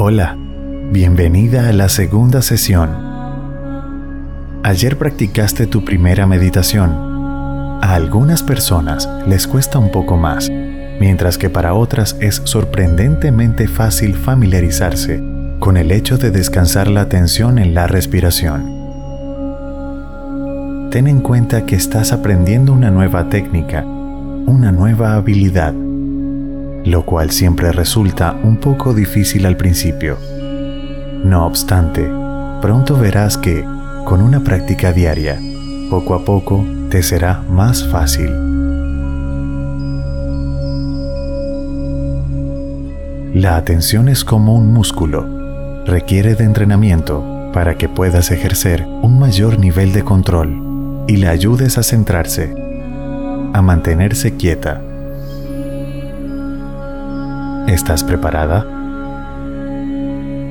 Hola, bienvenida a la segunda sesión. Ayer practicaste tu primera meditación. A algunas personas les cuesta un poco más, mientras que para otras es sorprendentemente fácil familiarizarse con el hecho de descansar la atención en la respiración. Ten en cuenta que estás aprendiendo una nueva técnica, una nueva habilidad lo cual siempre resulta un poco difícil al principio. No obstante, pronto verás que, con una práctica diaria, poco a poco te será más fácil. La atención es como un músculo, requiere de entrenamiento para que puedas ejercer un mayor nivel de control y le ayudes a centrarse, a mantenerse quieta ¿Estás preparada?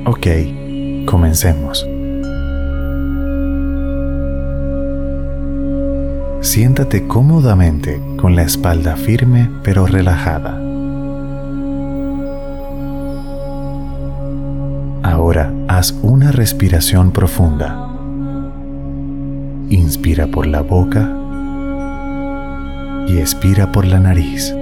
Ok, comencemos. Siéntate cómodamente con la espalda firme pero relajada. Ahora haz una respiración profunda. Inspira por la boca y expira por la nariz.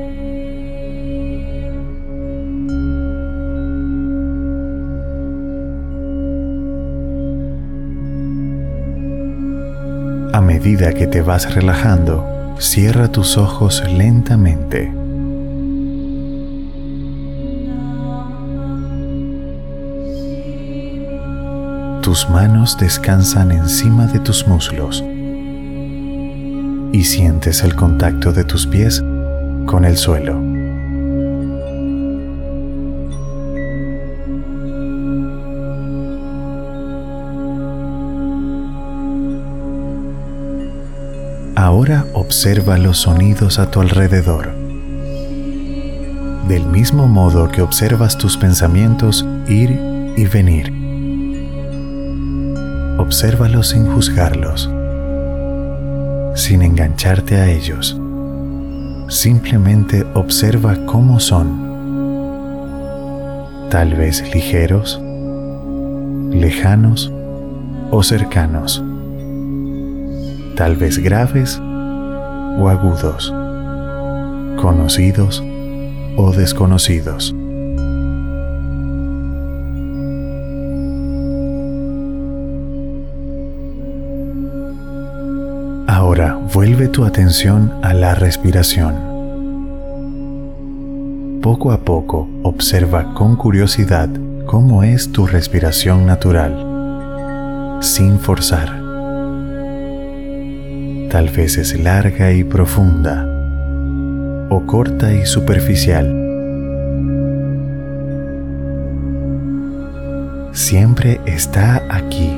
A medida que te vas relajando, cierra tus ojos lentamente. Tus manos descansan encima de tus muslos y sientes el contacto de tus pies con el suelo. Ahora observa los sonidos a tu alrededor. Del mismo modo que observas tus pensamientos ir y venir. Obsérvalos sin juzgarlos, sin engancharte a ellos. Simplemente observa cómo son. Tal vez ligeros, lejanos o cercanos tal vez graves o agudos, conocidos o desconocidos. Ahora vuelve tu atención a la respiración. Poco a poco observa con curiosidad cómo es tu respiración natural, sin forzar tal vez es larga y profunda o corta y superficial. Siempre está aquí,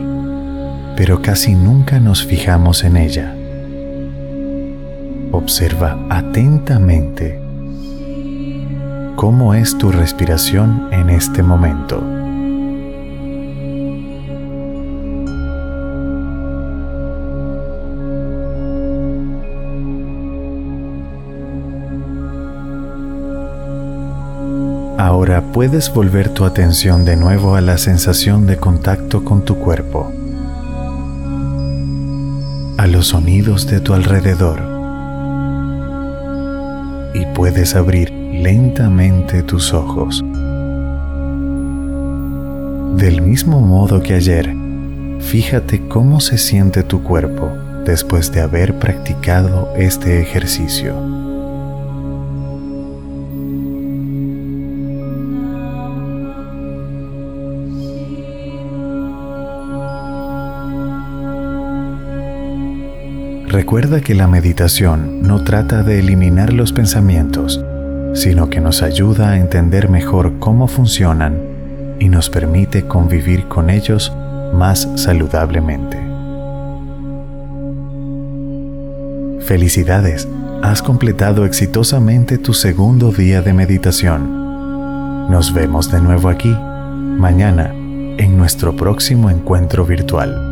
pero casi nunca nos fijamos en ella. Observa atentamente cómo es tu respiración en este momento. Ahora puedes volver tu atención de nuevo a la sensación de contacto con tu cuerpo, a los sonidos de tu alrededor y puedes abrir lentamente tus ojos. Del mismo modo que ayer, fíjate cómo se siente tu cuerpo después de haber practicado este ejercicio. Recuerda que la meditación no trata de eliminar los pensamientos, sino que nos ayuda a entender mejor cómo funcionan y nos permite convivir con ellos más saludablemente. Felicidades, has completado exitosamente tu segundo día de meditación. Nos vemos de nuevo aquí, mañana, en nuestro próximo encuentro virtual.